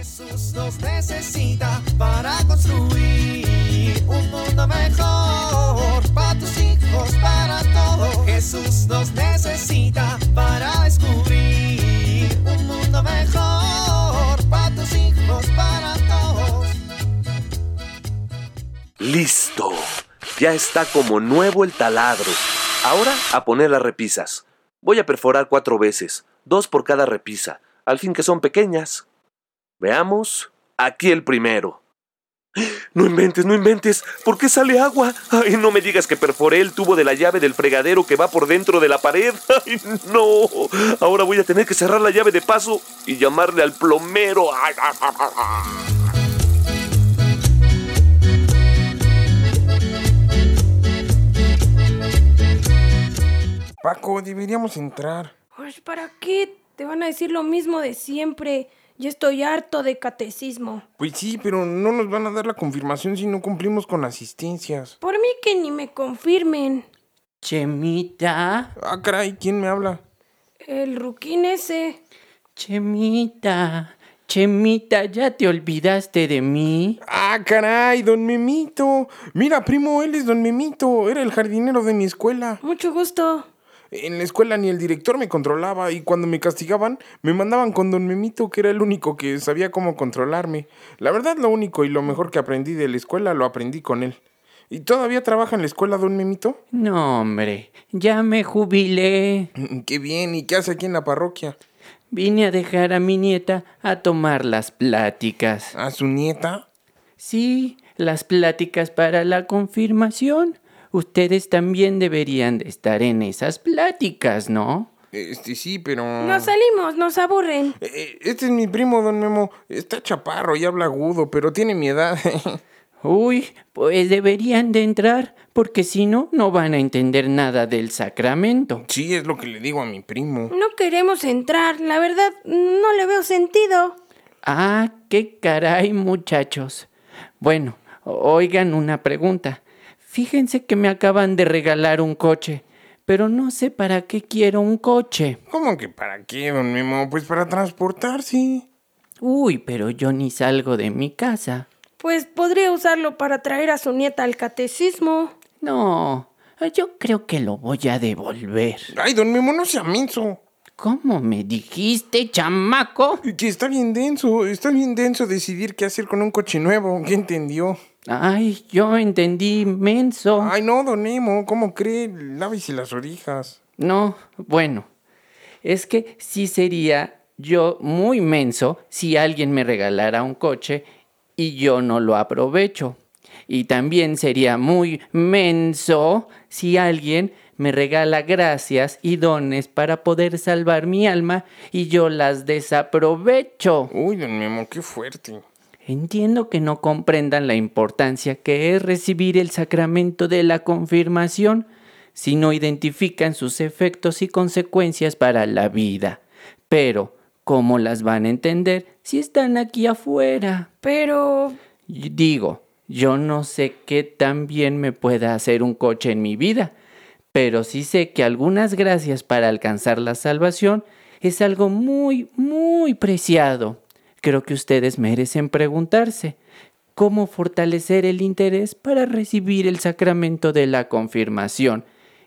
Jesús nos necesita para construir un mundo mejor para tus hijos, para todos. Jesús nos necesita para descubrir un mundo mejor para tus hijos, para todos. Listo. Ya está como nuevo el taladro. Ahora a poner las repisas. Voy a perforar cuatro veces, dos por cada repisa, al fin que son pequeñas. Veamos. Aquí el primero. No inventes, no inventes. ¿Por qué sale agua? Ay, no me digas que perforé el tubo de la llave del fregadero que va por dentro de la pared. Ay, no. Ahora voy a tener que cerrar la llave de paso y llamarle al plomero. Ay, ah, ah, ah. Paco, deberíamos entrar. ¿para qué? Te van a decir lo mismo de siempre. Yo estoy harto de catecismo. Pues sí, pero no nos van a dar la confirmación si no cumplimos con asistencias. Por mí que ni me confirmen. Chemita, Ah, caray, ¿quién me habla? El ruquín ese. Chemita, Chemita, ¿ya te olvidaste de mí? Ah, caray, don Memito. Mira, primo, él es don Memito. Era el jardinero de mi escuela. Mucho gusto. En la escuela ni el director me controlaba y cuando me castigaban me mandaban con don Memito, que era el único que sabía cómo controlarme. La verdad, lo único y lo mejor que aprendí de la escuela lo aprendí con él. ¿Y todavía trabaja en la escuela don Memito? No, hombre, ya me jubilé. Mm, Qué bien, ¿y qué hace aquí en la parroquia? Vine a dejar a mi nieta a tomar las pláticas. ¿A su nieta? Sí, las pláticas para la confirmación. Ustedes también deberían de estar en esas pláticas, ¿no? Este sí, pero... Nos salimos, nos aburren. Eh, Este es mi primo, don Memo. Está chaparro y habla agudo, pero tiene mi edad. Uy, pues deberían de entrar, porque si no, no van a entender nada del sacramento. sí, es lo que le digo a mi primo. No queremos entrar. La verdad, no le veo sentido. Ah, qué caray, muchachos. Bueno, oigan una pregunta. Fíjense que me acaban de regalar un coche, pero no sé para qué quiero un coche. ¿Cómo que para qué, don Memo? Pues para transportarse. Uy, pero yo ni salgo de mi casa. Pues podría usarlo para traer a su nieta al catecismo. No, yo creo que lo voy a devolver. Ay, don Memo, no sea menso. ¿Cómo me dijiste, chamaco? Que está bien denso, está bien denso decidir qué hacer con un coche nuevo. ¿Qué entendió? Ay, yo entendí, menso. Ay, no, don Memo, ¿cómo cree? Lávese las orejas. No, bueno, es que sí sería yo muy menso si alguien me regalara un coche y yo no lo aprovecho. Y también sería muy menso si alguien me regala gracias y dones para poder salvar mi alma y yo las desaprovecho. Uy, don Memo, qué fuerte. Entiendo que no comprendan la importancia que es recibir el sacramento de la confirmación si no identifican sus efectos y consecuencias para la vida. Pero, ¿cómo las van a entender si están aquí afuera? Pero... Digo, yo no sé qué tan bien me pueda hacer un coche en mi vida, pero sí sé que algunas gracias para alcanzar la salvación es algo muy, muy preciado. Creo que ustedes merecen preguntarse cómo fortalecer el interés para recibir el sacramento de la confirmación.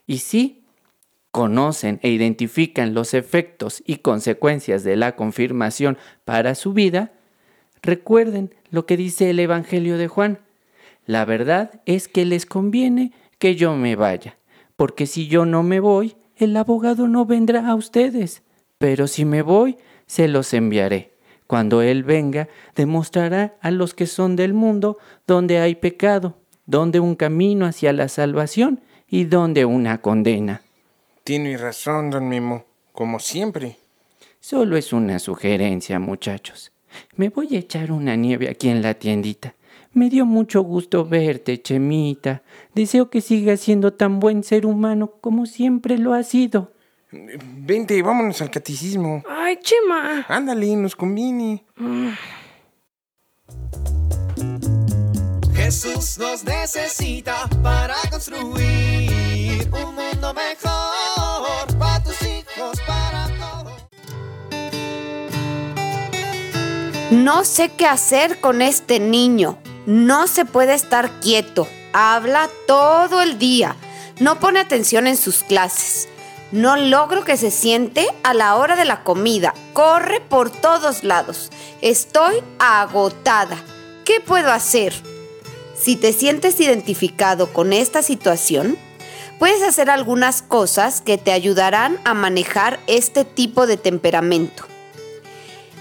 Y si conocen e identifican los efectos y consecuencias de la confirmación para su vida, recuerden lo que dice el Evangelio de Juan. La verdad es que les conviene que yo me vaya, porque si yo no me voy, el abogado no vendrá a ustedes, pero si me voy, se los enviaré. Cuando Él venga, demostrará a los que son del mundo donde hay pecado, donde un camino hacia la salvación y donde una condena. Tiene razón, don Memo, como siempre. Solo es una sugerencia, muchachos. Me voy a echar una nieve aquí en la tiendita. Me dio mucho gusto verte, Chemita. Deseo que sigas siendo tan buen ser humano como siempre lo has sido. Vente, vámonos al catecismo. Ay, Chema. Ándale, nos conviene. Jesús nos necesita para construir un mundo mejor para tus hijos, para todos. No sé qué hacer con este niño. No se puede estar quieto. Habla todo el día. No pone atención en sus clases. No logro que se siente a la hora de la comida. Corre por todos lados. Estoy agotada. ¿Qué puedo hacer? Si te sientes identificado con esta situación, puedes hacer algunas cosas que te ayudarán a manejar este tipo de temperamento.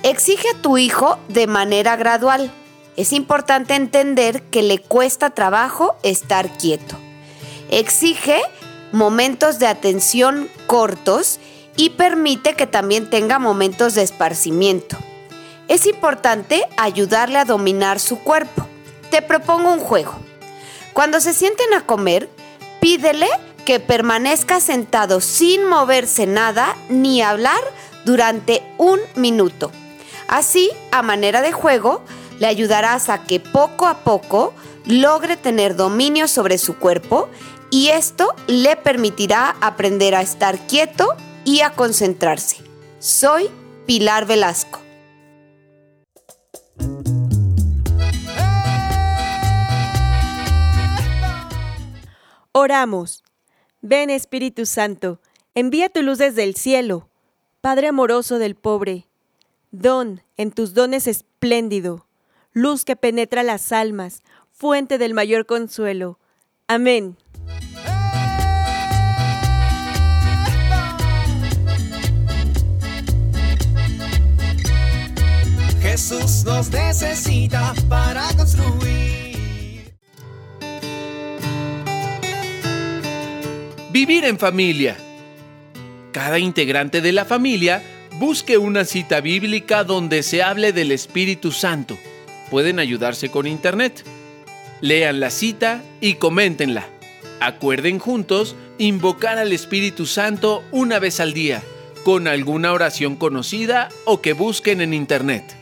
Exige a tu hijo de manera gradual. Es importante entender que le cuesta trabajo estar quieto. Exige momentos de atención cortos y permite que también tenga momentos de esparcimiento. Es importante ayudarle a dominar su cuerpo. Te propongo un juego. Cuando se sienten a comer, pídele que permanezca sentado sin moverse nada ni hablar durante un minuto. Así, a manera de juego, le ayudarás a que poco a poco logre tener dominio sobre su cuerpo y esto le permitirá aprender a estar quieto y a concentrarse. Soy Pilar Velasco. Oramos. Ven Espíritu Santo, envía tu luz desde el cielo. Padre amoroso del pobre, don en tus dones espléndido, luz que penetra las almas, fuente del mayor consuelo. Amén. Jesús nos necesita para construir. Vivir en familia. Cada integrante de la familia busque una cita bíblica donde se hable del Espíritu Santo. Pueden ayudarse con internet. Lean la cita y coméntenla. Acuerden juntos invocar al Espíritu Santo una vez al día, con alguna oración conocida o que busquen en internet.